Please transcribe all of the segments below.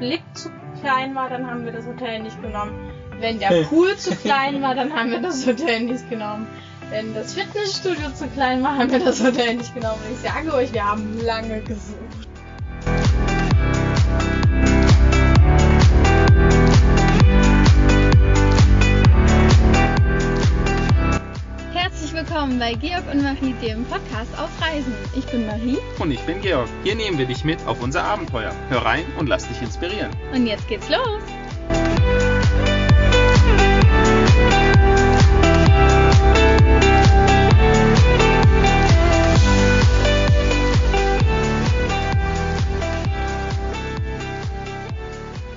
Blick zu klein war, dann haben wir das Hotel nicht genommen. Wenn der Pool zu klein war, dann haben wir das Hotel nicht genommen. Wenn das Fitnessstudio zu klein war, haben wir das Hotel nicht genommen. Und ich sage euch, wir haben lange gesucht. Willkommen bei Georg und Marie, dem Podcast auf Reisen. Ich bin Marie. Und ich bin Georg. Hier nehmen wir dich mit auf unser Abenteuer. Hör rein und lass dich inspirieren. Und jetzt geht's los.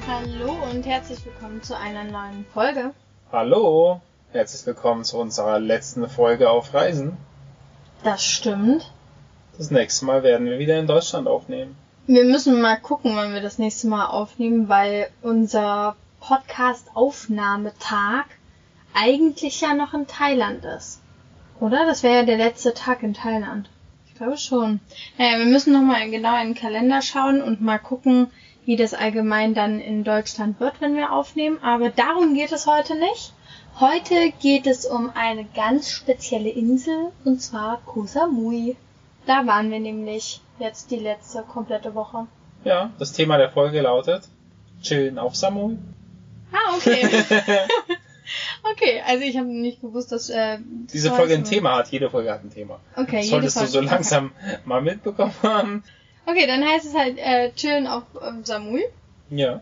Hallo und herzlich willkommen zu einer neuen Folge. Hallo, herzlich willkommen zu unserer letzten Folge auf Reisen. Das stimmt. Das nächste Mal werden wir wieder in Deutschland aufnehmen. Wir müssen mal gucken, wann wir das nächste Mal aufnehmen, weil unser Podcast-Aufnahmetag eigentlich ja noch in Thailand ist. Oder? Das wäre ja der letzte Tag in Thailand. Ich glaube schon. Naja, wir müssen nochmal genau in den Kalender schauen und mal gucken, wie das allgemein dann in Deutschland wird, wenn wir aufnehmen. Aber darum geht es heute nicht. Heute geht es um eine ganz spezielle Insel, und zwar Koh Samui. Da waren wir nämlich jetzt die letzte komplette Woche. Ja, das Thema der Folge lautet Chillen auf Samui. Ah, okay. okay, also ich habe nicht gewusst, dass äh, Diese Folge ein. Thema hat. Jede Folge hat ein Thema. Okay, Das jede solltest du Folge- so langsam mal mitbekommen haben. Okay, dann heißt es halt äh, chillen auf ähm, Samui. Ja.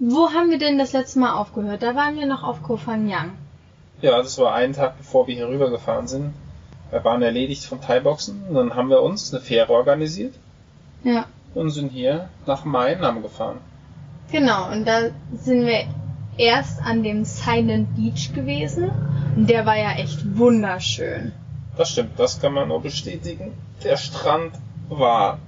Wo haben wir denn das letzte Mal aufgehört? Da waren wir noch auf Koh Phangan. Ja, das war einen Tag bevor wir hier rübergefahren sind. Wir waren erledigt von Thai-Boxen. Dann haben wir uns eine Fähre organisiert Ja, und sind hier nach Mai Nam gefahren. genau. Und da sind wir erst an dem Silent Beach gewesen. Und der war ja echt wunderschön. Das stimmt, das kann man nur bestätigen. Der Strand war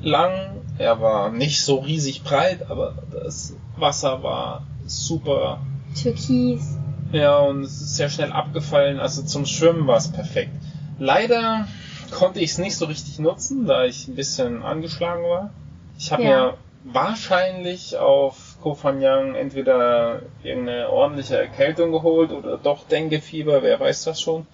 lang, er war nicht so riesig breit, aber das Wasser war super. Türkis. Ja, und es ist sehr schnell abgefallen, also zum Schwimmen war es perfekt. Leider konnte ich es nicht so richtig nutzen, da ich ein bisschen angeschlagen war. Ich habe Ja. mir wahrscheinlich auf Koh Phangan entweder irgendeine ordentliche Erkältung geholt oder doch Denguefieber, wer weiß das schon.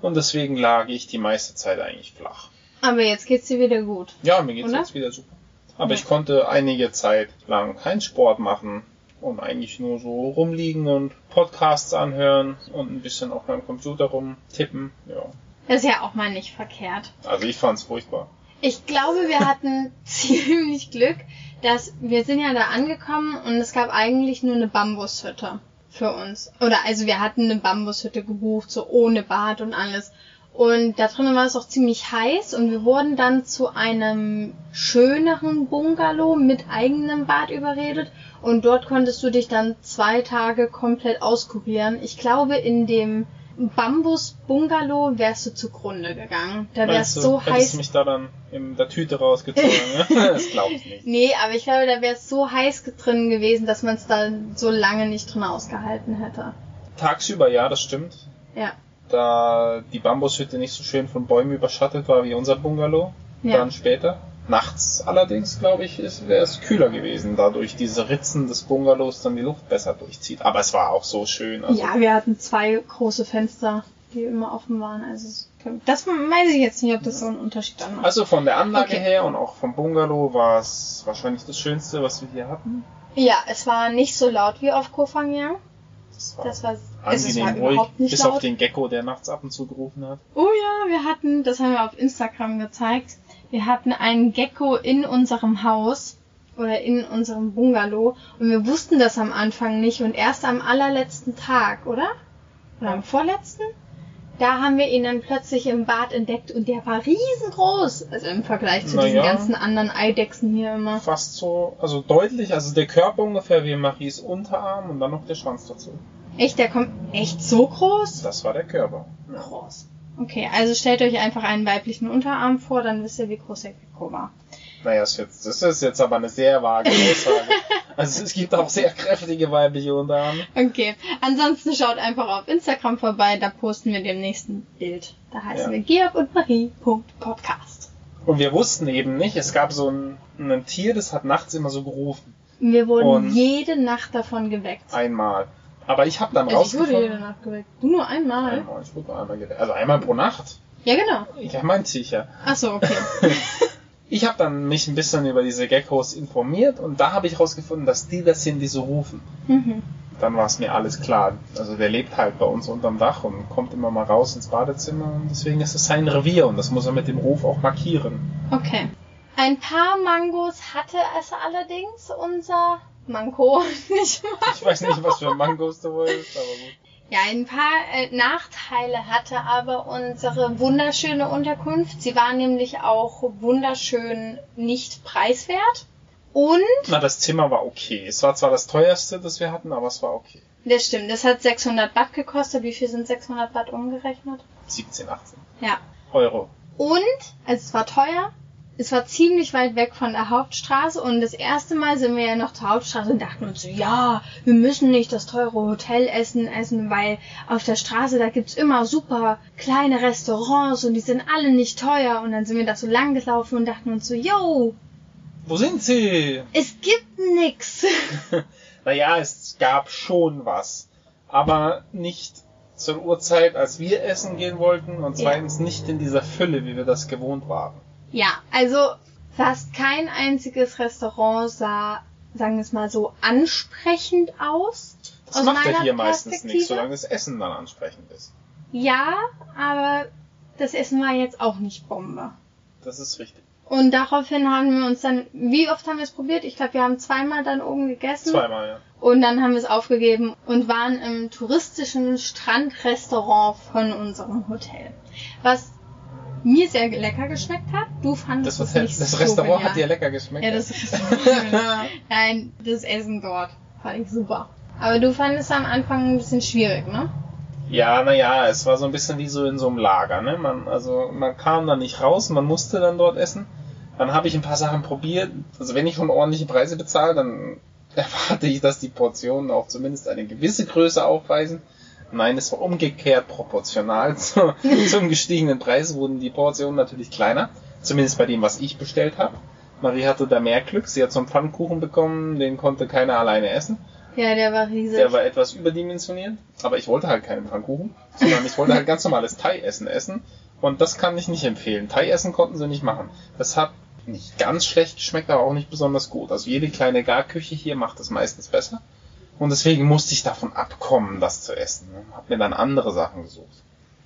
Und deswegen lag ich die meiste Zeit eigentlich flach. Aber jetzt geht's dir wieder gut. Ja, mir geht's Oder? jetzt wieder super. Aber Ja. ich konnte einige Zeit lang keinen Sport machen und eigentlich nur so rumliegen und Podcasts anhören und ein bisschen auf meinem Computer rumtippen. Ja. Das ist ja auch mal nicht verkehrt. Also ich fand's furchtbar. Ich glaube, wir hatten ziemlich Glück, dass wir sind ja da angekommen und es gab eigentlich nur eine Bambushütte für uns. Oder also wir hatten eine Bambushütte gebucht, so ohne Bad und alles. Und da drinnen war es auch ziemlich heiß und wir wurden dann zu einem schöneren Bungalow mit eigenem Bad überredet und dort konntest du dich dann zwei Tage komplett auskurieren. Ich glaube, in dem Bambus-Bungalow wärst du zugrunde gegangen. Da wär's Meinst du, so hättest heiß. mich da dann in der Tüte rausgezogen? ne? das glaube ich nicht. Nee, aber ich glaube, da wäre es so heiß drin gewesen, dass man es da so lange nicht drin ausgehalten hätte. Tagsüber, ja, das stimmt. Ja. Da die Bambushütte nicht so schön von Bäumen überschattet war wie unser Bungalow. Ja. Dann später. Nachts allerdings, glaube ich, wäre es kühler gewesen, dadurch diese Ritzen des Bungalows dann die Luft besser durchzieht. Aber es war auch so schön. Also, ja, wir hatten zwei große Fenster, die immer offen waren. Also das weiß ich jetzt nicht, ob das so einen Unterschied dann macht. also von der Anlage Okay. her und auch vom Bungalow war es wahrscheinlich das Schönste, was wir hier hatten. Ja, es war nicht so laut wie auf Koh Phangan. Das war Das war, es angenehm war ruhig, überhaupt nicht bis auf laut. den Gecko, der nachts ab und zu gerufen hat. Oh ja, wir hatten, das haben wir auf Instagram gezeigt, wir hatten einen Gecko in unserem Haus oder in unserem Bungalow und wir wussten das am Anfang nicht und erst am allerletzten Tag, oder? Oder am vorletzten? Da haben wir ihn dann plötzlich im Bad entdeckt und der war riesengroß. Also im Vergleich zu Na diesen ganzen anderen Eidechsen hier immer. Fast so, also deutlich, also der Körper ungefähr wie Maries Unterarm und dann noch der Schwanz dazu. Echt, der kommt echt so groß? Das war der Körper. Ja. Groß. Okay, also stellt euch einfach einen weiblichen Unterarm vor, dann wisst ihr, wie groß der Gecko war. Naja, das ist jetzt- das ist jetzt aber eine sehr vage Aussage. also es gibt auch sehr kräftige weibliche Unterarme. Okay, ansonsten schaut einfach auf Instagram vorbei, da posten wir demnächst ein Bild. Da heißen Ja. wir Georg und Marie.podcast. Und wir wussten eben nicht, es gab so ein, ein Tier, das hat nachts immer so gerufen. Wir wurden Und- jede Nacht davon geweckt. Einmal. Aber ich habe dann Also ich wurde rausgefunden. jede Nacht geweckt. Du nur einmal? Einmal, ich wurde nur einmal geweckt. Also einmal pro Nacht. Ja, genau. Ja, meinte ich ja. Ach so, okay. Ich habe dann mich ein bisschen über diese Geckos informiert und da habe ich rausgefunden, dass die das sind, die so rufen. mhm. Dann war es mir alles klar. Also der lebt halt bei uns unterm Dach und kommt immer mal raus ins Badezimmer und deswegen ist es sein Revier und das muss er mit dem Ruf auch markieren. Okay. Ein paar Mangos hatte es allerdings unser Manko nicht mal. Ich weiß nicht, was für Mangos du wolltest, aber gut. Ja, ein paar äh, Nachteile hatte aber unsere wunderschöne Unterkunft. Sie war nämlich auch wunderschön nicht preiswert. Und, Na, das Zimmer war okay. Es war zwar das teuerste, das wir hatten, aber es war okay. das stimmt, das hat 600 Baht gekostet. Wie viel sind 600 Baht umgerechnet? 17, 18 Ja. Euro. Und, also es war teuer, es war ziemlich weit weg von der Hauptstraße und das erste Mal sind wir ja noch zur Hauptstraße und dachten uns so, ja, wir müssen nicht das teure Hotelessen essen, weil auf der Straße, da gibt's immer super kleine Restaurants und die sind alle nicht teuer und dann sind wir da so lang gelaufen und dachten uns so, yo, Wo sind sie? es gibt nix. Naja, es gab schon was. Aber nicht zur Uhrzeit, als wir essen gehen wollten und Ja. zweitens nicht in dieser Fülle, wie wir das gewohnt waren. Ja, also fast kein einziges Restaurant sah, sagen wir es mal so, ansprechend aus. Das Aus macht ja hier meistens nichts, solange das Essen dann ansprechend ist. Ja, aber das Essen war jetzt auch nicht Bombe. Das ist richtig. Und daraufhin haben wir uns dann, wie oft haben wir es probiert? Ich glaube, wir haben zweimal dann oben gegessen. Zweimal, ja. Und dann haben wir es aufgegeben und waren im touristischen Strandrestaurant von unserem Hotel. Was mir sehr lecker geschmeckt hat. Du fandest Das, es nicht das so Restaurant genial. hat dir lecker geschmeckt. Ja, das Restaurant. Nein, das Essen dort fand ich super. Aber du fandest am Anfang ein bisschen schwierig, ne? Ja, naja, es war so ein bisschen wie so in so einem Lager, ne? Man, also man kam da nicht raus, man musste dann dort essen. Dann habe ich ein paar Sachen probiert. Also wenn ich schon ordentliche Preise bezahle, dann erwarte ich, dass die Portionen auch zumindest eine gewisse Größe aufweisen. Nein, es war umgekehrt proportional zu, zum gestiegenen Preis wurden die Portionen natürlich kleiner. Zumindest bei dem, was ich bestellt habe. Marie hatte da mehr Glück. Sie hat so einen Pfannkuchen bekommen, den konnte keiner alleine essen. Ja, der war riesig. Der war etwas überdimensioniert, aber ich wollte halt keinen Pfannkuchen, sondern ich wollte halt ganz normales Thai-Essen essen und das kann ich nicht empfehlen. Thai-Essen konnten sie nicht machen. Das hat nicht ganz schlecht geschmeckt, aber auch nicht besonders gut. Also jede kleine Garküche hier macht es meistens besser und deswegen musste ich davon abkommen, das zu essen. Hab mir dann andere Sachen gesucht.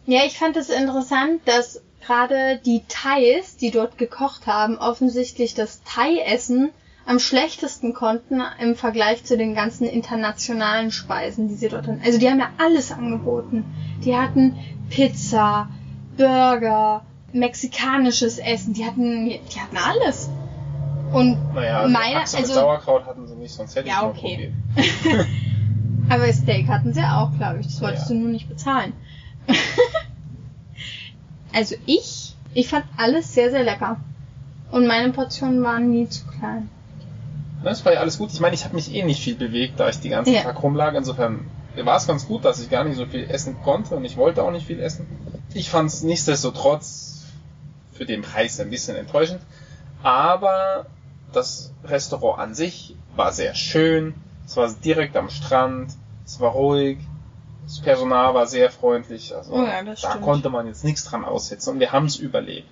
Ja, ich fand es interessant, dass gerade die Thais, die dort gekocht haben, offensichtlich das Thai-Essen am schlechtesten konnten im Vergleich zu den ganzen internationalen Speisen, die sie dort hatten. Also die haben ja alles angeboten. Die hatten Pizza, Burger, mexikanisches Essen, die hatten, die hatten alles. Und Naja, also meine, Achse mit also, Sauerkraut hatten sie nicht, sonst hätte Ja, ich mal okay. probiert. aber Steak hatten sie auch, glaube ich. Das wolltest Ja. du nur nicht bezahlen. also ich, ich fand alles sehr, sehr lecker. Und meine Portionen waren nie zu klein. Das war ja alles gut. Ich meine, ich habe mich eh nicht viel bewegt, da ich die ganzen Ja. Tag rumlag. Insofern war es ganz gut, dass ich gar nicht so viel essen konnte und ich wollte auch nicht viel essen. Ich fand es nichtsdestotrotz für den Preis ein bisschen enttäuschend. Aber das Restaurant an sich war sehr schön. Es war direkt am Strand. Es war ruhig. Das Personal war sehr freundlich. Also ja, da stimmt. konnte man jetzt nichts dran aussetzen und wir haben es überlebt.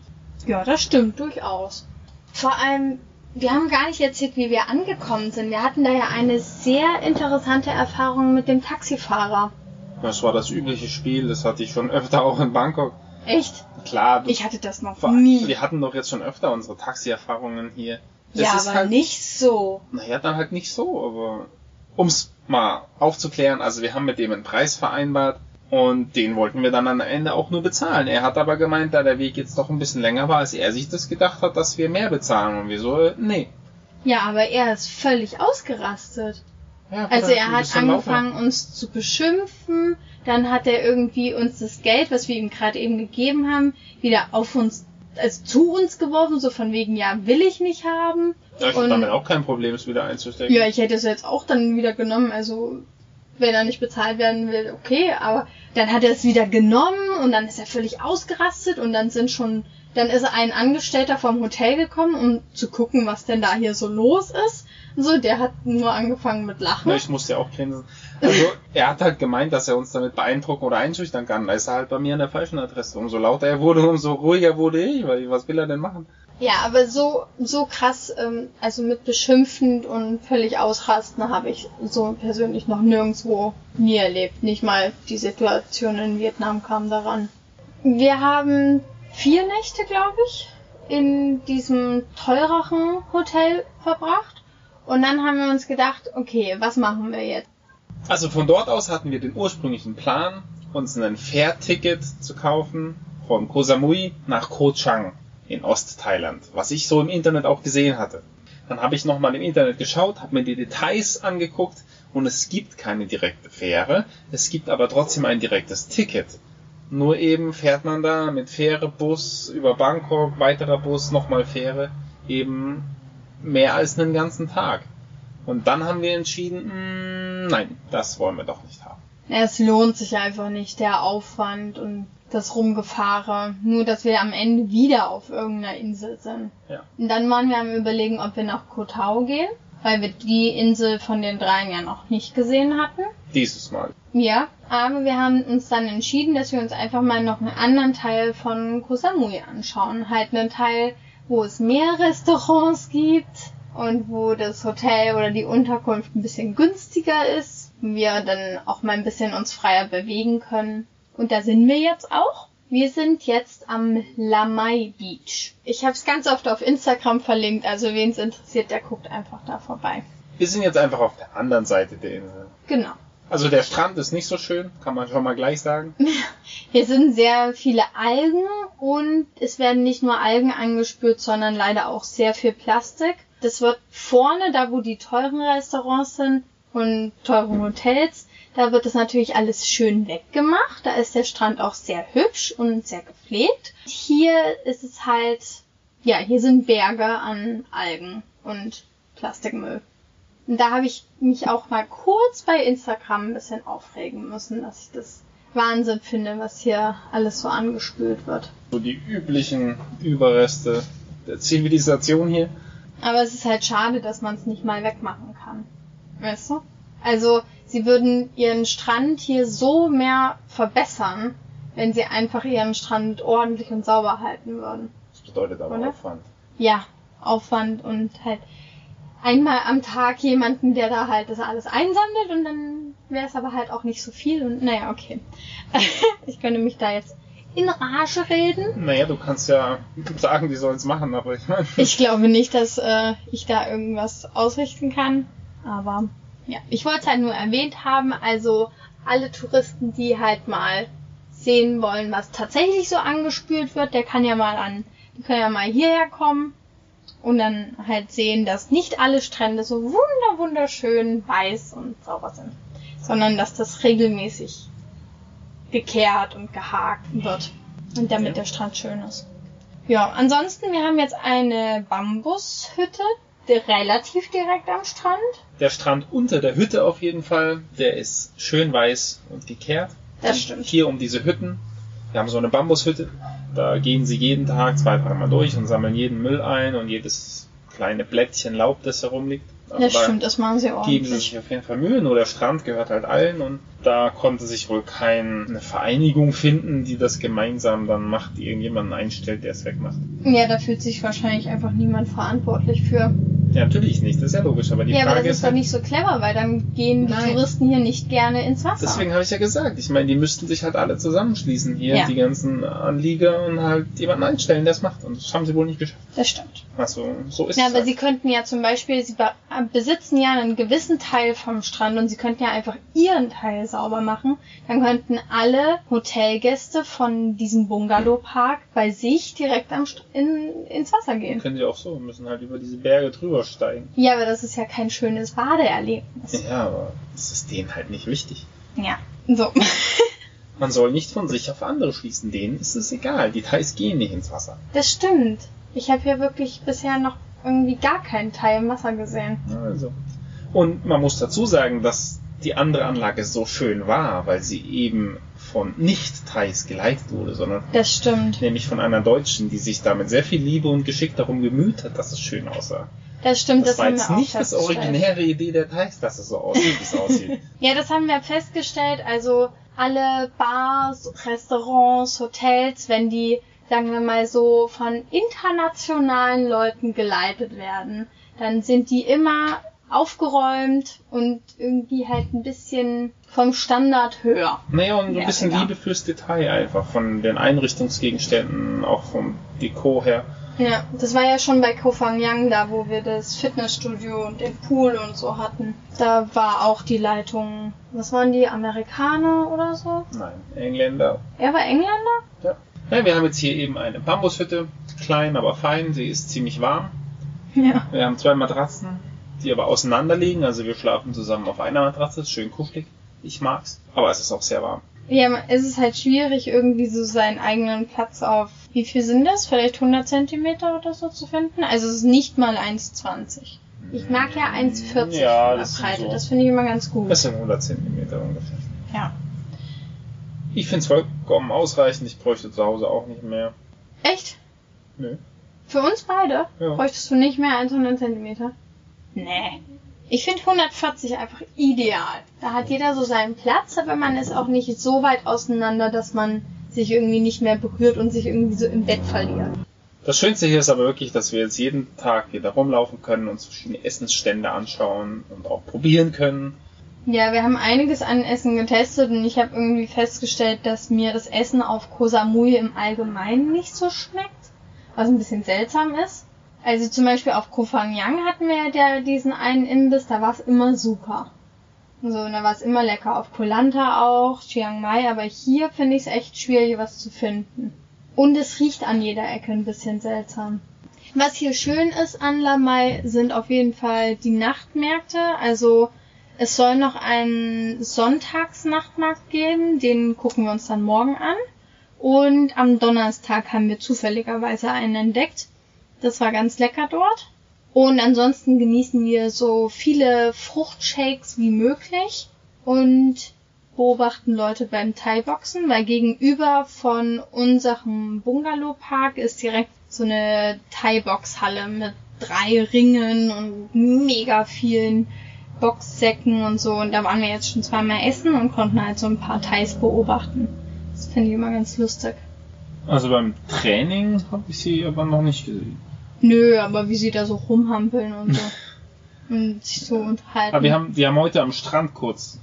Ja, das stimmt durchaus. Vor allem, wir haben gar nicht erzählt, wie wir angekommen sind. Wir hatten da ja eine sehr interessante Erfahrung mit dem Taxifahrer. Das war das übliche Spiel. Das hatte ich schon öfter auch in Bangkok. Echt? Klar, Ich hatte das noch nie. Wir hatten doch jetzt schon öfter unsere Taxi-Erfahrungen hier. Ja, aber halt, nicht so. Naja, dann halt nicht so, aber ums mal aufzuklären, also wir haben mit dem einen Preis vereinbart und den wollten wir dann am Ende auch nur bezahlen. Er hat aber gemeint, da der Weg jetzt doch ein bisschen länger war, als er sich das gedacht hat, dass wir mehr bezahlen und wir so, äh, nee. Ja, aber er ist völlig ausgerastet. Ja, Also er hat dann laufen. angefangen, uns zu beschimpfen. Dann hat er irgendwie uns das Geld, was wir ihm gerade eben gegeben haben, wieder auf uns, also zu uns geworfen, so von wegen, ja, will ich nicht haben. Ja, ich habe damit auch kein Problem, es wieder einzustecken. Ja, ich hätte es jetzt auch dann wieder genommen. Also, wenn er nicht bezahlt werden will, okay. Aber dann hat er es wieder genommen und dann ist er völlig ausgerastet und dann sind schon, dann ist ein Angestellter vom Hotel gekommen, um zu gucken, was denn da hier so los ist. So, der hat nur angefangen mit Lachen. Na, ich musste ja auch grinsen. Also, er hat halt gemeint, dass er uns damit beeindrucken oder einschüchtern kann. Da ist er halt bei mir an der falschen Adresse. Umso lauter er wurde, umso ruhiger wurde ich, weil was will er denn machen? Ja, aber so, so krass, ähm, also mit beschimpfend und völlig ausrasten habe ich so persönlich noch nirgendwo nie erlebt. Nicht mal die Situation in Vietnam kam daran. Wir haben vier Nächte, glaube ich, in diesem teureren Hotel verbracht. Und dann haben wir uns gedacht, okay, was machen wir jetzt? Also von dort aus hatten wir den ursprünglichen Plan, uns ein Fährticket zu kaufen von Koh Samui nach Koh Chang in Ostthailand, was ich so im Internet auch gesehen hatte. Dann habe ich nochmal im Internet geschaut, habe mir die Details angeguckt und es gibt keine direkte Fähre, es gibt aber trotzdem ein direktes Ticket. Nur eben fährt man da mit Fähre, Bus über Bangkok, weiterer Bus, nochmal Fähre, eben mehr als einen ganzen Tag. Und dann haben wir entschieden, mh, nein, das wollen wir doch nicht haben. Es lohnt sich einfach nicht, der Aufwand und das Rumgefahre. Nur, dass wir am Ende wieder auf irgendeiner Insel sind. Ja. Und dann waren wir am überlegen, ob wir nach Koh Tao gehen, weil wir die Insel von den dreien ja noch nicht gesehen hatten. Dieses Mal. Ja, aber wir haben uns dann entschieden, dass wir uns einfach mal noch einen anderen Teil von Koh Samui anschauen. Halt einen Teil, wo es mehr Restaurants gibt und wo das Hotel oder die Unterkunft ein bisschen günstiger ist. Wir dann auch mal ein bisschen uns freier bewegen können. Und da sind wir jetzt auch. Wir sind jetzt am Lamai Beach. Ich habe es ganz oft auf Instagram verlinkt, also wen es interessiert, der guckt einfach da vorbei. Wir sind jetzt einfach auf der anderen Seite der Insel. Genau. Also der Strand ist nicht so schön, kann man schon mal gleich sagen. Hier sind sehr viele Algen und es werden nicht nur Algen angespült, sondern leider auch sehr viel Plastik. Das wird vorne, da wo die teuren Restaurants sind und teuren Hotels, da wird es natürlich alles schön weggemacht. Da ist der Strand auch sehr hübsch und sehr gepflegt. Hier ist es halt, ja, hier sind Berge an Algen und Plastikmüll. Und da habe ich mich auch mal kurz bei Instagram ein bisschen aufregen müssen, dass ich das Wahnsinn finde, was hier alles so angespült wird. So die üblichen Überreste der Zivilisation hier. Aber es ist halt schade, dass man es nicht mal wegmachen kann. Weißt du? Also, sie würden ihren Strand hier so mehr verbessern, wenn sie einfach ihren Strand ordentlich und sauber halten würden. Das bedeutet aber Oder? Aufwand. Ja, Aufwand und halt einmal am Tag jemanden, der da halt das alles einsammelt und dann wäre es aber halt auch nicht so viel und naja, okay. ich könnte mich da jetzt in Rage reden. Naja, du kannst ja sagen, die sollen es machen, aber ich meine. Ich glaube nicht, dass äh, ich da irgendwas ausrichten kann. Aber ja, ich wollte es halt nur erwähnt haben. Also alle Touristen, die halt mal sehen wollen, was tatsächlich so angespült wird, der kann ja mal an, die können ja mal hierher kommen und dann halt sehen, dass nicht alle Strände so wunder wunderschön weiß und sauber sind, sondern dass das regelmäßig gekehrt und gehakt wird und damit Ja. der Strand schön ist. Ja, ansonsten, wir haben jetzt eine Bambushütte, die relativ direkt am Strand. Der Strand unter der Hütte auf jeden Fall, der ist schön weiß und gekehrt. Das Und stimmt. Hier um diese Hütten. Wir haben so eine Bambushütte. Da gehen sie jeden Tag zwei, dreimal durch und sammeln jeden Müll ein und jedes kleine Blättchen Laub, das herumliegt. Also da stimmt, das machen sie geben ordentlich. sich auf jeden Fall Mühe. Nur der Strand gehört halt allen und da konnte sich wohl keine Vereinigung finden, die das gemeinsam dann macht, die irgendjemanden einstellt, der es wegmacht. Ja, da fühlt sich wahrscheinlich einfach niemand verantwortlich für. Ja, natürlich nicht, das ist ja logisch, aber die ja, aber Frage das ist ist doch halt, nicht so clever, weil dann gehen die Nein. Touristen hier nicht gerne ins Wasser. Deswegen habe ich ja gesagt, ich meine, die müssten sich halt alle zusammenschließen hier, Ja. die ganzen Anlieger und halt jemanden einstellen, der es macht. Und das haben sie wohl nicht geschafft. Das stimmt. Also, so ist Ja, es. aber halt. sie könnten ja zum Beispiel, sie be besitzen ja einen gewissen Teil vom Strand und sie könnten ja einfach ihren Teil sauber machen. Dann könnten alle Hotelgäste von diesem Bungalow-Park bei sich direkt am St in, ins Wasser gehen. können sie auch so, müssen halt über diese Berge drüber steigen. Ja, aber das ist ja kein schönes Badeerlebnis. Ja, aber das ist denen halt nicht wichtig. Ja. So. Man soll nicht von sich auf andere schließen, denen ist es egal. Die Thais gehen nicht ins Wasser. Das stimmt. Ich habe hier wirklich bisher noch irgendwie gar keinen Teil im Wasser gesehen. Also. Und man muss dazu sagen, dass die andere Anlage so schön war, weil sie eben von Nicht-Thais geleitet wurde, sondern Das stimmt. nämlich von einer Deutschen, die sich da mit sehr viel Liebe und Geschick darum gemüht hat, dass es schön aussah. Das stimmt, Das, das, war jetzt nicht das originäre Idee der Thais, dass es so aussieht, wie es aussieht. Ja, das haben wir festgestellt. Also alle Bars, Restaurants, Hotels, wenn die, sagen wir mal so, von internationalen Leuten geleitet werden, dann sind die immer aufgeräumt und irgendwie halt ein bisschen vom Standard höher. Naja, und ein bisschen. Liebe fürs Detail einfach, von den Einrichtungsgegenständen, auch vom Dekor her. Ja, das war ja schon bei Koh Phangan da, wo wir das Fitnessstudio und den Pool und so hatten. Da war auch die Leitung, was waren die, Amerikaner oder so? Nein, Engländer. Er war Engländer? Ja. Ja. Wir haben jetzt hier eben eine Bambushütte, klein, aber fein, sie ist ziemlich warm. Ja. Wir haben zwei Matratzen, die aber auseinander liegen, also wir schlafen zusammen auf einer Matratze, ist schön kuschelig. Ich mag's, aber es ist auch sehr warm. Ja, es ist halt schwierig, irgendwie so seinen eigenen Platz auf, wie viel sind das? Vielleicht 100 Zentimeter oder so zu finden? Also es ist nicht mal 1,20. Ich mag ja 1,40 Ja, das Breite. so- Das finde ich immer ganz gut. Das sind 100 Zentimeter ungefähr. Ja. Ich find's vollkommen ausreichend, ich bräuchte zu Hause auch nicht mehr. Echt? Nö. Für uns beide? Ja. Bräuchtest du nicht mehr als 100 Zentimeter? Nee. Ich finde 140 einfach ideal. Da hat jeder so seinen Platz, aber man ist auch nicht so weit auseinander, dass man sich irgendwie nicht mehr berührt und sich irgendwie so im Bett verliert. Das Schönste hier ist aber wirklich, dass wir jetzt jeden Tag hier da rumlaufen können, uns verschiedene Essensstände anschauen und auch probieren können. Ja, wir haben einiges an Essen getestet und ich habe irgendwie festgestellt, dass mir das Essen auf Koh Samui im Allgemeinen nicht so schmeckt, was ein bisschen seltsam ist. Also zum Beispiel auf Koh Phangan hatten wir ja diesen einen Imbiss, da war es immer super. So, und da war es immer lecker. Auf Koh Lanta auch, Chiang Mai, aber hier finde ich es echt schwierig, was zu finden. Und es riecht an jeder Ecke ein bisschen seltsam. Was hier schön ist an Lamai sind auf jeden Fall die Nachtmärkte. Also es soll noch einen Sonntagsnachtmarkt geben, den gucken wir uns dann morgen an. Und am Donnerstag haben wir zufälligerweise einen entdeckt. Das war ganz lecker dort. Und ansonsten genießen wir so viele Fruchtshakes wie möglich und beobachten Leute beim Thai-Boxen, weil gegenüber von unserem Bungalow-Park ist direkt so eine Thai-Box-Halle mit drei Ringen und mega vielen Boxsäcken und so. Und da waren wir jetzt schon zweimal essen und konnten halt so ein paar Thais beobachten. Das finde ich immer ganz lustig. Also beim Training habe ich sie aber noch nicht gesehen. Nö, aber wie sie da so rumhampeln und so. und sich so unterhalten. Aber wir haben, die haben heute am Strand kurz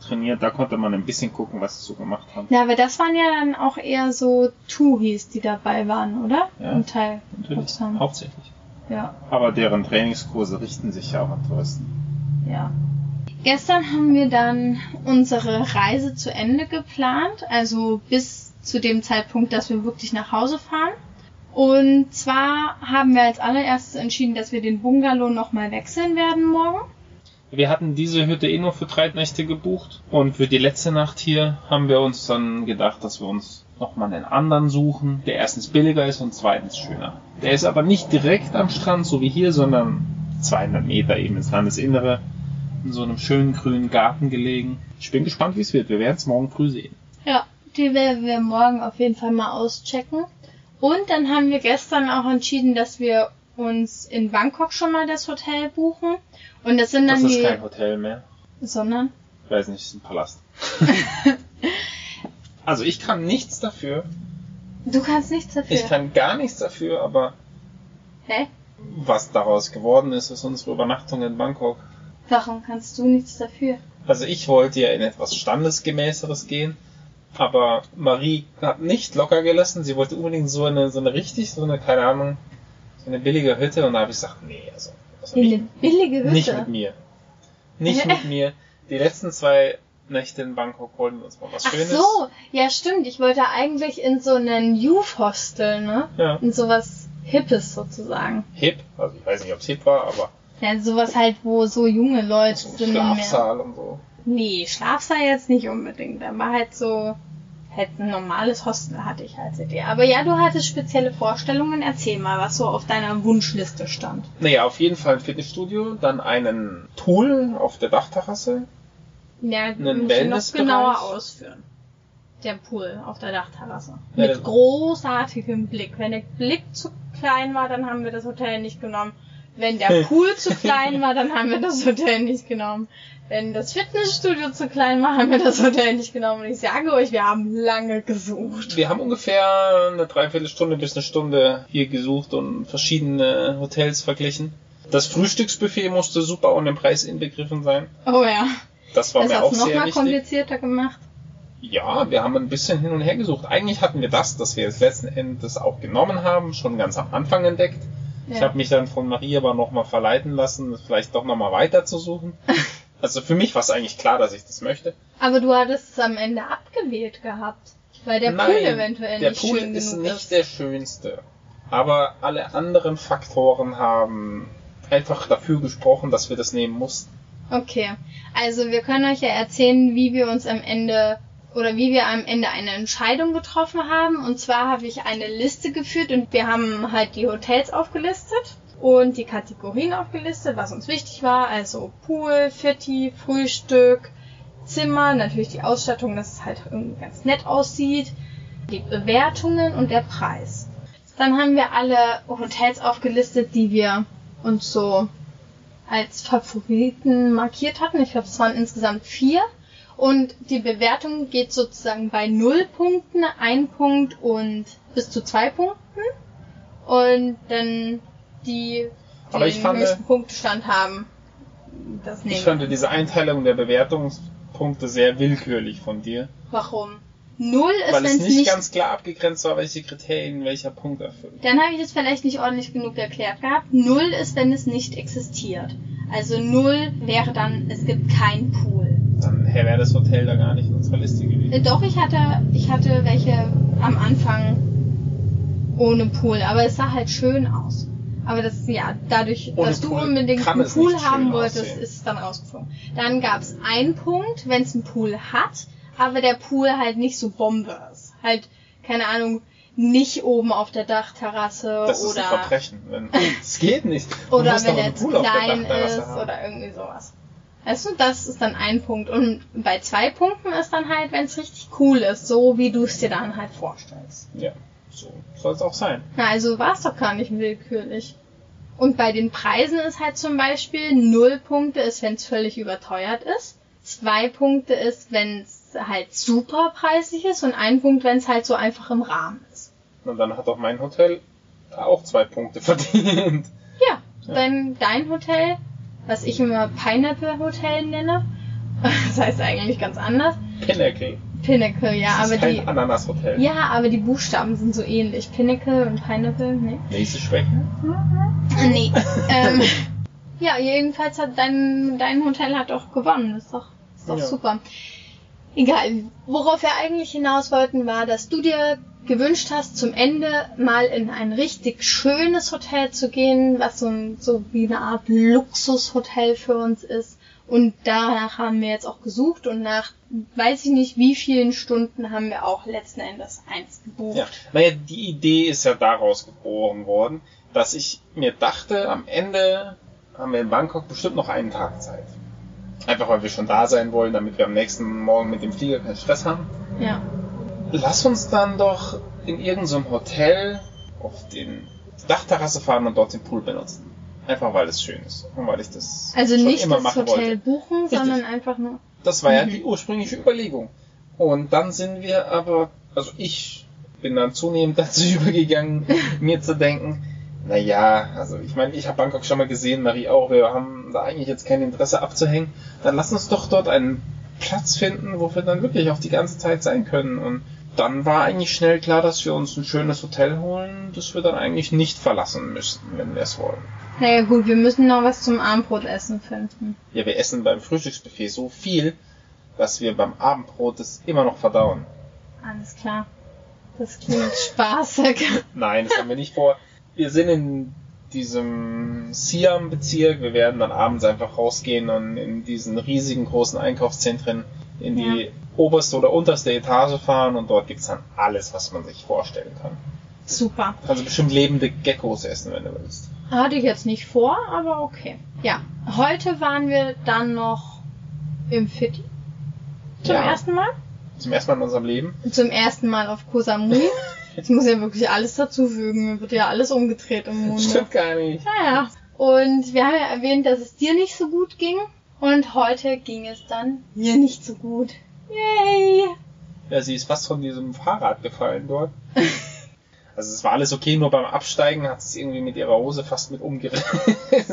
trainiert, da konnte man ein bisschen gucken, was sie so gemacht haben. Ja, aber das waren ja dann auch eher so Touris, die dabei waren, oder? Ja, Im Teil. Natürlich, hauptsächlich. Ja, Aber deren Trainingskurse richten sich ja auch an Touristen. Ja. Gestern haben wir dann unsere Reise zu Ende geplant, also bis zu dem Zeitpunkt, dass wir wirklich nach Hause fahren. Und zwar haben wir als allererstes entschieden, dass wir den Bungalow nochmal wechseln werden morgen. Wir hatten diese Hütte eh nur für drei Nächte gebucht und für die letzte Nacht hier haben wir uns dann gedacht, dass wir uns nochmal einen anderen suchen, der erstens billiger ist und zweitens schöner. Der ist aber nicht direkt am Strand, so wie hier, sondern 200 Meter eben ins Landesinnere, in so einem schönen grünen Garten gelegen. Ich bin gespannt, wie es wird. Wir werden es morgen früh sehen. Ja, die werden wir morgen auf jeden Fall mal auschecken. Und dann haben wir gestern auch entschieden, dass wir uns in Bangkok schon mal das Hotel buchen. Und das sind dann Das ist die. kein Hotel mehr. sondern. Ich weiß nicht, es ist ein Palast. also ich kann nichts dafür. Du kannst nichts dafür. Ich kann gar nichts dafür, aber Hä? Was daraus geworden ist, ist unsere Übernachtung in Bangkok. Warum kannst du nichts dafür? Also ich wollte ja in etwas Standesgemäßeres gehen, aber Marie hat nicht locker gelassen. Sie wollte unbedingt so eine, so eine richtig, so eine, keine Ahnung, so eine billige Hütte und da habe ich gesagt, nee, also, also Eine nicht, billige Hütte. nicht mit mir. Nicht mit mir. Die letzten zwei Nächte in Bangkok wollten wir uns mal was Ach Schönes. so, ja stimmt. Ich wollte eigentlich in so einen Youth Hostel, ne? Ja. In sowas Hippes sozusagen. Hip, also ich weiß nicht, ob es hip war, aber Ja, sowas halt, wo so junge Leute so sind. und mehr- Schlafsaal und so. Nee, Schlafsaal jetzt nicht unbedingt. Aber halt so, halt ein normales Hostel hatte ich als Idee. Aber ja, du hattest spezielle Vorstellungen. Erzähl mal, was so auf deiner Wunschliste stand. Naja, auf jeden Fall ein Fitnessstudio, dann einen Pool auf der Dachterrasse Ja, Einen müssen noch Wellnessbereich? genauer ausführen. Der Pool auf der Dachterrasse. Ja, Mit großartigem Blick. Wenn der Blick zu klein war, dann haben wir das Hotel nicht genommen. Wenn der Pool zu klein war, dann haben wir das Hotel nicht genommen. Wenn das Fitnessstudio zu klein war, haben wir das Hotel nicht genommen. Und ich sage euch, wir haben lange gesucht. Wir haben ungefähr eine Dreiviertelstunde bis eine Stunde hier gesucht und verschiedene Hotels verglichen. Das Frühstücksbuffet musste super und im Preis inbegriffen sein. Oh ja. Das war Das mir auch es noch sehr mal wichtig. komplizierter gemacht. Ja, wir haben ein bisschen hin und her gesucht. Eigentlich hatten wir das, das wir jetzt letzten Endes auch genommen haben, schon ganz am Anfang entdeckt. Ich Ja. habe mich dann von Maria aber nochmal verleiten lassen, vielleicht doch nochmal weiter zu suchen. Also für mich war es eigentlich klar, dass ich das möchte. Aber du hattest es am Ende abgewählt gehabt. Weil der Pool eventuell der nicht Pool schön ist genug nicht ist. der schönste. Aber alle anderen Faktoren haben einfach dafür gesprochen, dass wir das nehmen mussten. Okay, also wir können euch ja erzählen, wie wir uns am Ende oder wie wir am Ende eine Entscheidung getroffen haben. Und zwar habe ich eine Liste geführt und wir haben halt die Hotels aufgelistet und die Kategorien aufgelistet, was uns wichtig war. Also Pool, Fitti, Frühstück, Zimmer, natürlich die Ausstattung, dass es halt irgendwie ganz nett aussieht, die Bewertungen und der Preis. Dann haben wir alle Hotels aufgelistet, die wir uns so als Favoriten markiert hatten. Ich glaube, es waren insgesamt vier. Und die Bewertung geht sozusagen bei null Punkten, ein Punkt und bis zu zwei Punkten. Und dann die, die Aber ich den fand- höchsten Punktestand haben. Das nehmen Ich fand diese Einteilung der Bewertungspunkte sehr willkürlich von dir. Warum? Null ist, Weil wenn es es nicht, nicht. ganz klar abgegrenzt war, welche Kriterien welcher Punkt erfüllt. Dann habe ich es vielleicht nicht ordentlich genug erklärt gehabt. Null ist, wenn es nicht existiert. Also null wäre dann, es gibt kein Pool. Dann wäre das Hotel da gar nicht in unserer Liste gewesen. Äh, Doch, ich hatte, ich hatte welche am Anfang ohne Pool, aber es sah halt schön aus. Aber das, ja, dadurch, Ohne dass du Pool unbedingt kann einen Pool haben wolltest, aussehen. ist es dann rausgeflogen. Dann gab es einen Punkt, wenn es einen Pool hat, aber der Pool halt nicht so Bombe ist. Halt, keine Ahnung, nicht oben auf der Dachterrasse Das ist oder ein Verbrechen. Wenn, es geht nicht. Du oder wenn er einen zu Pool auf der klein Dachterrasse ist haben. oder irgendwie sowas. Weißt du, das ist dann ein Punkt. Und bei zwei Punkten ist dann halt, wenn es richtig cool ist, so wie du es dir dann halt vorstellst. Ja, so soll es auch sein. Na, also war es doch gar nicht willkürlich. Und bei den Preisen ist halt zum Beispiel null Punkte ist, wenn es völlig überteuert ist. Zwei Punkte ist, wenn es halt super preisig ist und ein Punkt, wenn es halt so einfach im Rahmen ist. Und dann hat auch mein Hotel auch zwei Punkte verdient. Ja, dein, dein Hotel, was ich immer Pineapple Hotel nenne, das heißt eigentlich ganz anders. Pinnacle. Pinnacle, ja, das aber ist kein die, Ananashotel. ja, aber die Buchstaben sind so ähnlich. Pinnacle und Pineapple, ne? Nächste Schwäche. Nee. ähm, ja, jedenfalls hat dein, dein Hotel hat auch gewonnen. Ist doch, ist doch Ja. super. Egal. Worauf wir eigentlich hinaus wollten, war, dass du dir gewünscht hast, zum Ende mal in ein richtig schönes Hotel zu gehen, was so, ein, so wie eine Art Luxushotel für uns ist. Und danach haben wir jetzt auch gesucht und nach weiß ich nicht wie vielen Stunden haben wir auch letzten Endes eins gebucht. Ja, naja, die Idee ist ja daraus geboren worden, dass ich mir dachte, am Ende haben wir in Bangkok bestimmt noch einen Tag Zeit. Einfach weil wir schon da sein wollen, damit wir am nächsten Morgen mit dem Flieger keinen Stress haben. ja. Lass uns dann doch in irgendeinem Hotel auf den Dachterrasse fahren und dort den Pool benutzen. Einfach weil es schön ist und weil ich das Also schon nicht immer das machen Hotel wollte. buchen, Richtig. sondern einfach nur. Das war ja Mhm. die ursprüngliche Überlegung. Und dann sind wir aber, also ich bin dann zunehmend dazu übergegangen, mir zu denken, na ja, also ich meine, ich habe Bangkok schon mal gesehen, Marie auch, wir haben da eigentlich jetzt kein Interesse abzuhängen. Dann lass uns doch dort einen Platz finden, wo wir dann wirklich auch die ganze Zeit sein können. Und dann war eigentlich schnell klar, dass wir uns ein schönes Hotel holen, das wir dann eigentlich nicht verlassen müssten, wenn wir es wollen. Naja gut, wir müssen noch was zum Abendbrotessen finden. Ja, wir essen beim Frühstücksbuffet so viel, dass wir beim Abendbrot es immer noch verdauen. Alles klar. Das klingt spaßig. Nein, das haben wir nicht vor. Wir sind in diesem Siam-Bezirk. Wir werden dann abends einfach rausgehen und in diesen riesigen großen Einkaufszentren in die Ja. Oberste oder unterste Etage fahren und dort gibt's dann alles, was man sich vorstellen kann. Super. Kannst bestimmt lebende Geckos essen, wenn du willst. Hatte ich jetzt nicht vor, aber okay. Ja, heute waren wir dann noch im Fitti. Zum Ja. ersten Mal? Zum ersten Mal in unserem Leben. Zum ersten Mal auf Koh Samui. Ich muss ja wirklich alles dazufügen. Mir wird ja alles umgedreht im Munde. Stimmt gar nicht. Naja. Und wir haben ja erwähnt, dass es dir nicht so gut ging. Und heute ging es dann mir nicht so gut. Yay! Ja, sie ist fast von diesem Fahrrad gefallen dort. Also es war alles okay, nur beim Absteigen hat sie irgendwie mit ihrer Hose fast mit umgerissen.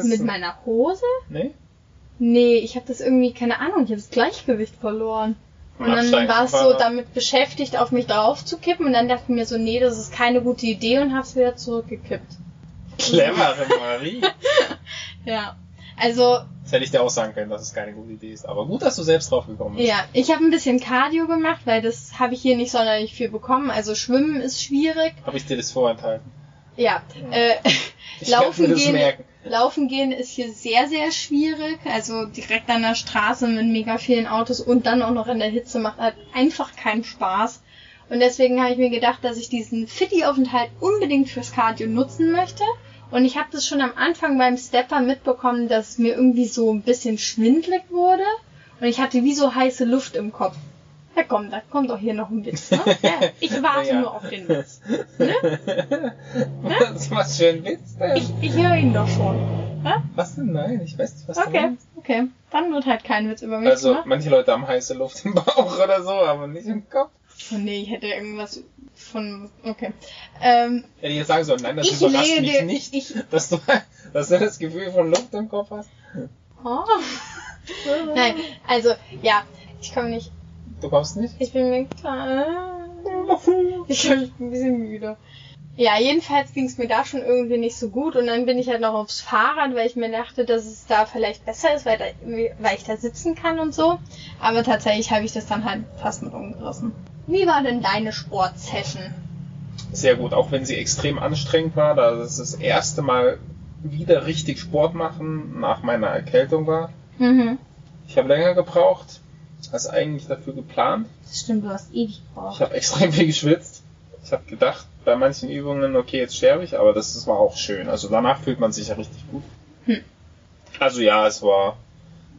Mit meiner Hose? Nee? Nee, ich habe das irgendwie, keine Ahnung, ich habe das Gleichgewicht verloren. Und dann war es so damit beschäftigt, auf mich drauf zu kippen. Und dann dachte ich mir so, nee, das ist keine gute Idee und hab's wieder zurückgekippt. Clevere Marie. Ja. Also, Das hätte ich dir auch sagen können, dass es keine gute Idee ist. Aber gut, dass du selbst drauf gekommen bist. ja, ich habe ein bisschen Cardio gemacht, weil das habe ich hier nicht sonderlich viel bekommen. Also Schwimmen ist schwierig. Habe ich dir das vorenthalten? Ja. Äh, Ich werde Laufen gehen. Laufen gehen ist hier sehr, sehr schwierig. Also direkt an der Straße mit mega vielen Autos und dann auch noch in der Hitze macht halt einfach keinen Spaß. Und deswegen habe ich mir gedacht, dass ich diesen Fitti-Aufenthalt unbedingt fürs Cardio nutzen möchte. Und ich habe das schon am Anfang beim Stepper mitbekommen, dass mir irgendwie so ein bisschen schwindlig wurde. Und ich hatte wie so heiße Luft im Kopf. Ja komm, da kommt doch hier noch ein Witz. Ne? Ja, ich warte Naja. nur auf den Witz. Was, was für ein Witz denn? Ich, ich höre ihn doch schon. Ja? Was denn? Nein, ich weiß nicht, was du Okay, meinst. okay. Dann wird halt kein Witz über mich Also, manche Leute haben heiße Luft im Bauch oder so, aber nicht im Kopf. Oh nee, ich hätte irgendwas von. Okay. Ähm, Hätte ich jetzt sagen sollen, nein, das Ich überrascht mich dir- nicht, ich- dass, du, dass du das Gefühl von Luft im Kopf hast. oh. Nein, also, ja, ich komme nicht. Du kommst nicht? Ich bin mir klar. Ich bin ein bisschen müde. Ja, jedenfalls ging es mir da schon irgendwie nicht so gut und dann bin ich halt noch aufs Fahrrad, weil ich mir dachte, dass es da vielleicht besser ist, weil, da, weil ich da sitzen kann und so. Aber tatsächlich habe ich das dann halt fast mit umgerissen. Wie war denn deine Sportsession? Sehr gut, auch wenn sie extrem anstrengend war, da es das erste Mal wieder richtig Sport machen nach meiner Erkältung war. Mhm. Ich habe länger gebraucht als eigentlich dafür geplant. Das stimmt, du hast ewig Ich gebraucht. habe extrem viel geschwitzt. Ich habe gedacht, bei manchen Übungen, okay, jetzt sterbe ich, aber das, das war auch schön. Also danach fühlt man sich ja richtig gut. Hm. Also ja, es war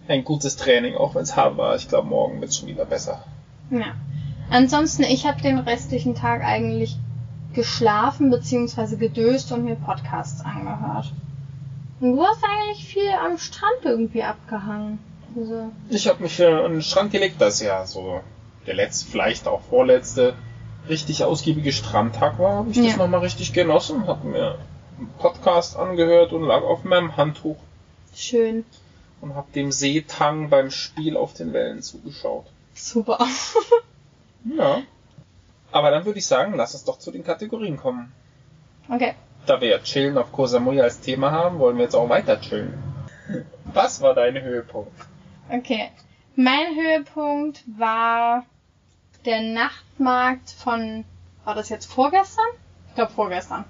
ein gutes Training, auch wenn es hart war. Ich glaube, morgen wird es schon wieder besser. Ja. Ansonsten, ich habe den restlichen Tag eigentlich geschlafen bzw. gedöst und mir Podcasts angehört. Und du hast eigentlich viel am Strand irgendwie abgehangen. Also, Ich habe mich für einen Strand gelegt, das ja so der letzte, vielleicht auch vorletzte, richtig ausgiebige Strandtag war, habe ich das Ja. nochmal richtig genossen, habe mir einen Podcast angehört und lag auf meinem Handtuch schön. und habe dem Seetang beim Spiel auf den Wellen zugeschaut. Super. Ja. Aber dann würde ich sagen, lass uns doch zu den Kategorien kommen. Okay. Da wir ja Chillen auf Koh Samui als Thema haben, wollen wir jetzt auch weiter chillen. Was war dein Höhepunkt? Okay. Mein Höhepunkt war der Nachtmarkt von, war das jetzt vorgestern? Ich glaube vorgestern.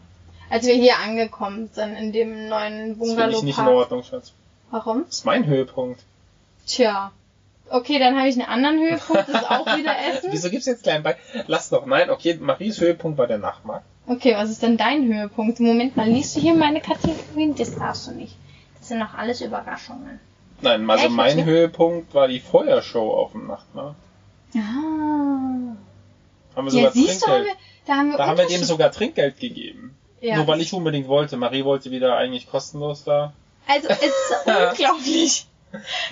Als wir hier angekommen sind in dem neuen Das finde ich nicht in. Ordnung, Schatz. Warum? Das ist mein Höhepunkt. Tja. Okay, dann habe ich einen anderen Höhepunkt, das ist auch wieder Essen. Wieso gibt's jetzt klein bei? Lass doch. Nein, okay, Maries Höhepunkt war der Nachtmarkt. Okay, was ist denn dein Höhepunkt? Moment mal, liest du hier meine Kategorien? Das darfst du nicht. Das sind noch alles Überraschungen. Nein, also Echt? mein. Höhepunkt war die Feuershow auf dem Nachtmarkt. Ah. Haben wir Ja, sogar du, haben Trinkgeld. wir, da haben wir Da haben wir dem sogar Trinkgeld gegeben. ja. Nur weil ich unbedingt wollte. Marie wollte wieder eigentlich kostenlos da. Also, es ist unglaublich.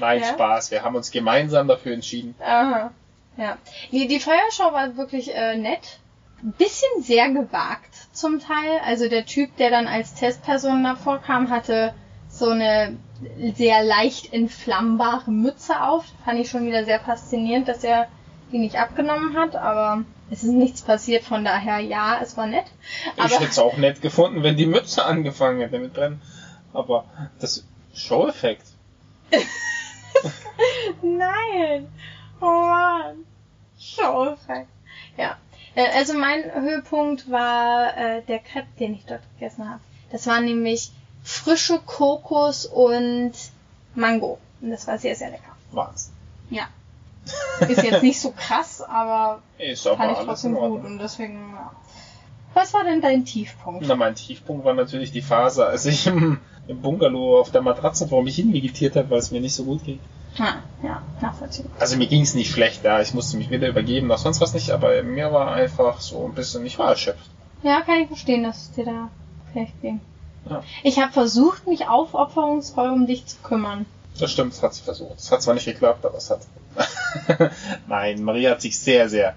Nein, Ja. Spaß. Wir haben uns gemeinsam dafür entschieden. Aha. Ja. Die, die Feuershow war wirklich äh, nett. Ein bisschen sehr gewagt zum Teil. Also der Typ, der dann als Testperson davor kam, hatte so eine sehr leicht entflammbare Mütze auf. Fand ich schon wieder sehr faszinierend, dass er die nicht abgenommen hat, aber es ist nichts passiert, von daher ja, es war nett. ich Aber hätte es auch nett gefunden, wenn die Mütze angefangen hätte mit Brennen. Aber das Show-Effekt. Nein! Oh Mann! Show-Effekt. Ja. Äh, Also mein Höhepunkt war äh, der Crepe, den ich dort gegessen habe. Das war nämlich frische Kokos und Mango. Und das war sehr, sehr lecker. Wahnsinn. Ja. Ist jetzt nicht so krass, aber Ist fand ich trotzdem gut und deswegen, ja. Was war denn dein Tiefpunkt? Na, mein Tiefpunkt war natürlich die Phase, als ich im, im Bungalow auf der Matratze vor mich hin vegetiert habe, weil es mir nicht so gut ging. Ah, ja, nachvollziehbar. Also mir ging es nicht schlecht da, ich musste mich wieder übergeben, noch sonst was nicht, aber mir war einfach so ein bisschen, ich war erschöpft. Ja, kann ich verstehen, dass es dir da schlecht ging. Ja. Ich habe versucht, mich aufopferungsvoll um dich zu kümmern. Das stimmt, das hat sie versucht. Es hat zwar nicht geklappt, aber es hat. Nein, Maria hat sich sehr, sehr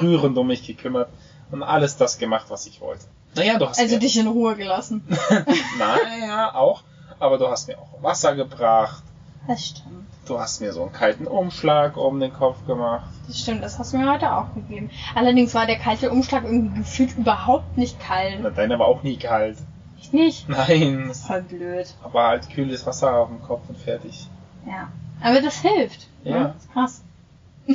rührend um mich gekümmert und alles das gemacht, was ich wollte. Naja, du hast Also mir, dich in Ruhe gelassen. naja, auch, aber du hast mir auch Wasser gebracht, Das stimmt. du hast mir so einen kalten Umschlag um den Kopf gemacht. Das stimmt, das hast du mir heute auch gegeben. Allerdings war der kalte Umschlag irgendwie gefühlt überhaupt nicht kalt. Na, deiner war auch nie kalt. Ich nicht. Nein, Voll blöd. aber halt kühles Wasser auf dem Kopf und fertig. Ja. Aber das hilft. Ja. Krass.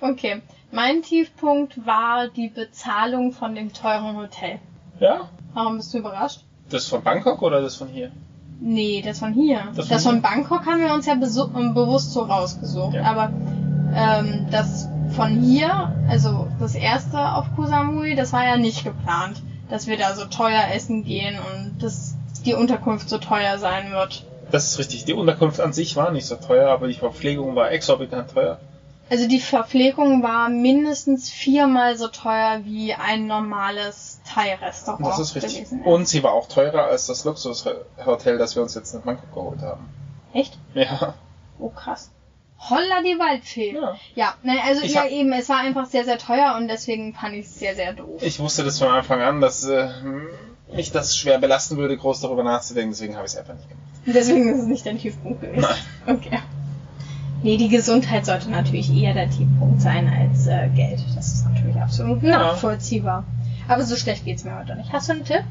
okay. Mein Tiefpunkt war die Bezahlung von dem teuren Hotel. Ja? Warum bist du überrascht? Das von Bangkok oder das von hier? Nee, das von hier. Das Das, von Bangkok haben wir uns ja ähm, bewusst so rausgesucht. Ja. Aber ähm, das von hier, also das erste auf Koh Samui, das war ja nicht geplant, dass wir da so teuer essen gehen und dass die Unterkunft so teuer sein wird. Das ist richtig. Die Unterkunft an sich war nicht so teuer, aber die Verpflegung war exorbitant teuer. Also die Verpflegung war mindestens viermal so teuer wie ein normales Thai-Restaurant Das ist richtig. gewesen. Und sie war auch teurer als das Luxushotel, das wir uns jetzt in Bangkok geholt haben. Echt? Ja. Oh krass. Holla die Waldfee. ja. Ja, ne, also Ich ja eben, es war einfach sehr, sehr teuer und deswegen fand ich es sehr, sehr doof. Ich wusste das von Anfang an, dass äh, mich das schwer belasten würde, groß darüber nachzudenken, deswegen habe ich es einfach nicht gemacht. Deswegen ist es nicht dein Tiefpunkt gewesen. Nein. Okay. Nee, die Gesundheit sollte natürlich eher der Tiefpunkt sein als äh, Geld. Das ist natürlich absolut Ja. nachvollziehbar. Aber so schlecht geht's mir heute nicht. Hast du einen Tipp?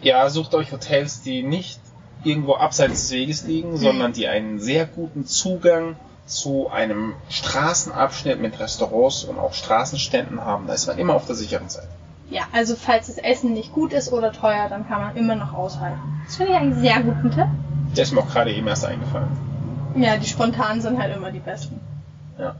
Ja, sucht euch Hotels, die nicht irgendwo abseits des Weges liegen, sondern die einen sehr guten Zugang zu einem Straßenabschnitt mit Restaurants und auch Straßenständen haben. Da ist man immer auf der sicheren Seite. Ja, also falls das Essen nicht gut ist oder teuer, dann kann man immer noch aushalten. Das finde ich einen sehr guten Tipp. Der ist mir auch gerade eben erst eingefallen. Ja, die spontanen sind halt immer die besten. Ja.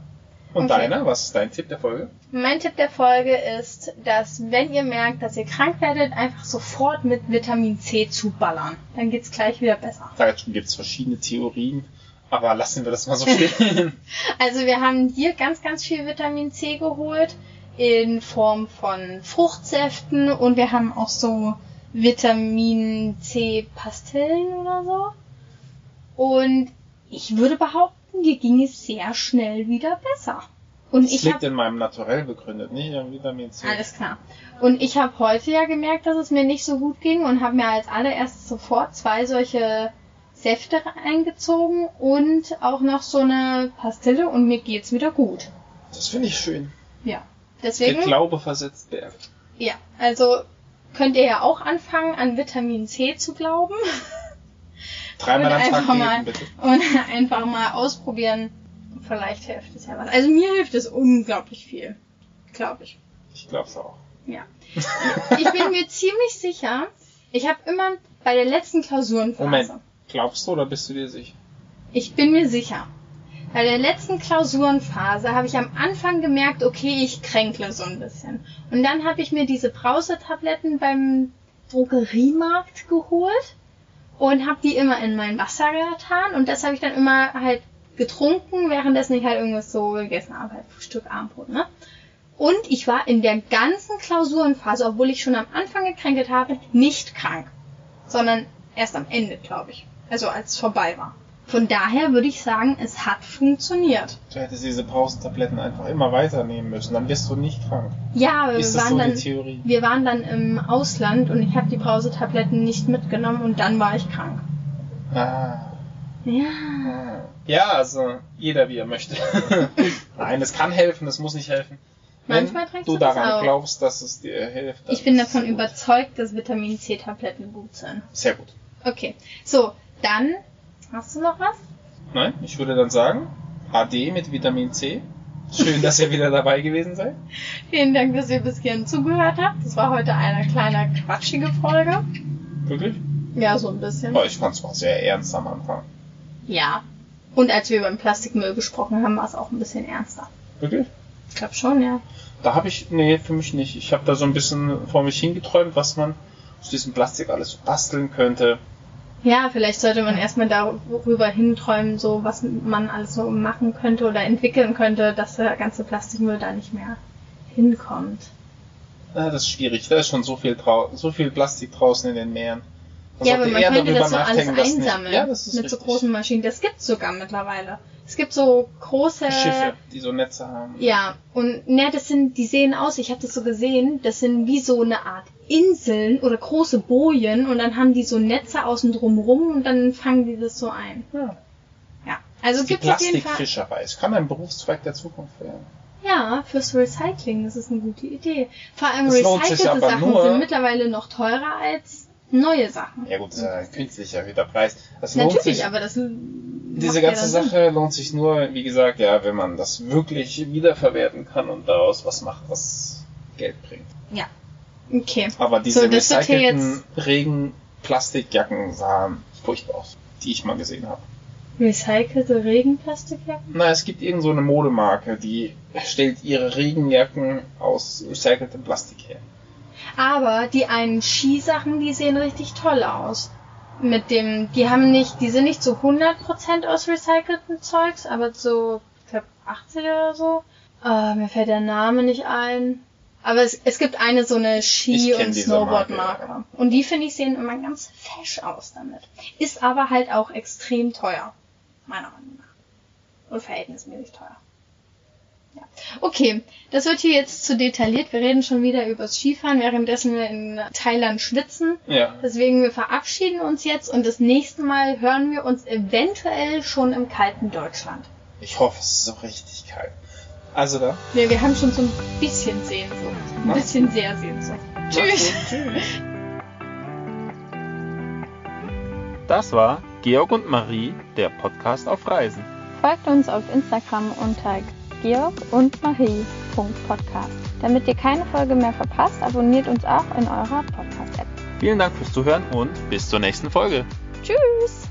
Und Okay. deiner? Was ist dein Tipp der Folge? Mein Tipp der Folge ist, dass wenn ihr merkt, dass ihr krank werdet, einfach sofort mit Vitamin C zuballern. Dann geht's gleich wieder besser. Dazu gibt es verschiedene Theorien, aber lassen wir das mal so stehen. Also wir haben hier ganz, ganz viel Vitamin C geholt in Form von Fruchtsäften und wir haben auch so Vitamin C Pastillen oder so. Und ich würde behaupten, dir ging es sehr schnell wieder besser. Und Das ich liegt habe in meinem Naturell begründet, nicht am Vitamin C. alles klar. Und ich habe heute ja gemerkt, dass es mir nicht so gut ging und habe mir als allererstes sofort zwei solche Säfte eingezogen und auch noch so eine Pastille und mir geht's wieder gut. Das finde ich schön. Ja. Der Deswegen, Glaube versetzt Berg. ja, also könnt ihr ja auch anfangen, an Vitamin C zu glauben Dreimal Und am Tag einfach mal- bitte. und einfach mal ausprobieren. Vielleicht hilft es ja was. Also mir hilft es unglaublich viel. Glaube ich. Ich glaub's auch. Ja. Ich bin mir ziemlich sicher, ich habe immer bei der letzten Klausurenphase. Moment. Glaubst du oder bist du dir sicher? Ich bin mir sicher. Bei der letzten Klausurenphase habe ich am Anfang gemerkt, okay, ich kränkle so ein bisschen. Und dann habe ich mir diese Brausetabletten beim Drogeriemarkt geholt und habe die immer in mein Wasser getan und das habe ich dann immer halt getrunken, währenddessen ich halt irgendwas so gegessen habe, halt Frühstück, Abendbrot, ne? Und ich war in der ganzen Klausurenphase, obwohl ich schon am Anfang gekränkelt habe, nicht krank. Sondern erst am Ende, glaube ich. Also als es vorbei war. Von daher würde ich sagen, es hat funktioniert. Du hättest diese Pausentabletten einfach immer weiternehmen müssen, dann wirst du nicht krank. Ja, aber Ist wir waren so die dann, Theorie? wir waren dann im Ausland und ich habe die Brausetabletten nicht mitgenommen und dann war ich krank. Ah. Ja. Ja, also jeder wie er möchte. Nein, es kann helfen, es muss nicht helfen. Wenn Manchmal trinkst du du daran auch. glaubst, dass es dir hilft. Ich bin davon gut. überzeugt, dass Vitamin C-Tabletten gut sind. Sehr gut. Okay, so, dann hast du noch was? Nein, ich würde dann sagen, AD mit Vitamin C. Schön, dass ihr wieder dabei gewesen seid. Vielen Dank, dass ihr bis hierhin zugehört habt. Das war heute eine kleine quatschige Folge. Wirklich? Ja, so ein bisschen. Aber ich fand es mal sehr ernst am Anfang. Ja. Und als wir über den Plastikmüll gesprochen haben, war es auch ein bisschen ernster. Wirklich? Ich glaube schon, ja. Da habe ich, nee, für mich nicht. Ich habe da so ein bisschen vor mich hingeträumt, was man aus diesem Plastik alles so basteln könnte. Ja, vielleicht sollte man erstmal darüber hinträumen, so was man alles so machen könnte oder entwickeln könnte, dass der ganze Plastikmüll da nicht mehr hinkommt. Ja, das ist schwierig. Da ist schon so viel, so viel Plastik draußen in den Meeren. Man ja, aber man könnte das so alles einsammeln ja, das ist mit richtig. so großen Maschinen. Das gibt's sogar mittlerweile. Es gibt so große Schiffe, die so Netze haben. Ja, und ne, das sind, die sehen aus, ich habe das so gesehen, das sind wie so eine Art Inseln oder große Bojen und dann haben die so Netze außen drumrum und dann fangen die das so ein. Ja. Ja, also gibt es auf jeden Fall. Plastikfischerei. Es kann ein Berufszweig der Zukunft werden. Ja, fürs Recycling, das ist eine gute Idee. Vor allem das recycelte Sachen sind mittlerweile noch teurer als neue Sachen. Ja gut, das ist ja ein künstlich erhöhter Preis. Das Natürlich, sich, aber das diese ganze Sache lohnt sich nur, wie gesagt, ja, wenn man das wirklich wiederverwerten kann und daraus was macht, was Geld bringt. Ja. Okay. Aber diese so, recycelten Regenplastikjacken sahen furchtbar aus, die ich mal gesehen habe. Recycelte Regenplastikjacken? Na, es gibt irgend so eine Modemarke, die stellt ihre Regenjacken aus recyceltem Plastik her. Aber die einen Skisachen, die sehen richtig toll aus. Mit dem, die haben nicht, die sind nicht zu 100% aus recyceltem Zeugs, aber zu, ich glaub, 80 oder so. Uh, mir fällt der Name nicht ein. Aber es, es gibt eine so eine Ski- und Snowboard-Marke. Ja. Und die finde ich sehen immer ganz fesch aus damit. Ist aber halt auch extrem teuer. Meiner Meinung nach. Und verhältnismäßig teuer. Ja. Okay, das wird hier jetzt zu detailliert. Wir reden schon wieder übers Skifahren, währenddessen wir in Thailand schwitzen. Ja. Deswegen wir verabschieden uns jetzt und das nächste Mal hören wir uns eventuell schon im kalten Deutschland. Ich hoffe, es ist so richtig kalt. Also da. Ja, wir haben schon so ein bisschen Sehnsucht. Ein Mach's bisschen gut. sehr Sehnsucht. Tschüss. Tschüss. Das war Georg und Marie, der Podcast auf Reisen. Folgt uns auf Instagram unter Georg und Marie.podcast. Damit ihr keine Folge mehr verpasst, abonniert uns auch in eurer Podcast-App. Vielen Dank fürs Zuhören und bis zur nächsten Folge. Tschüss!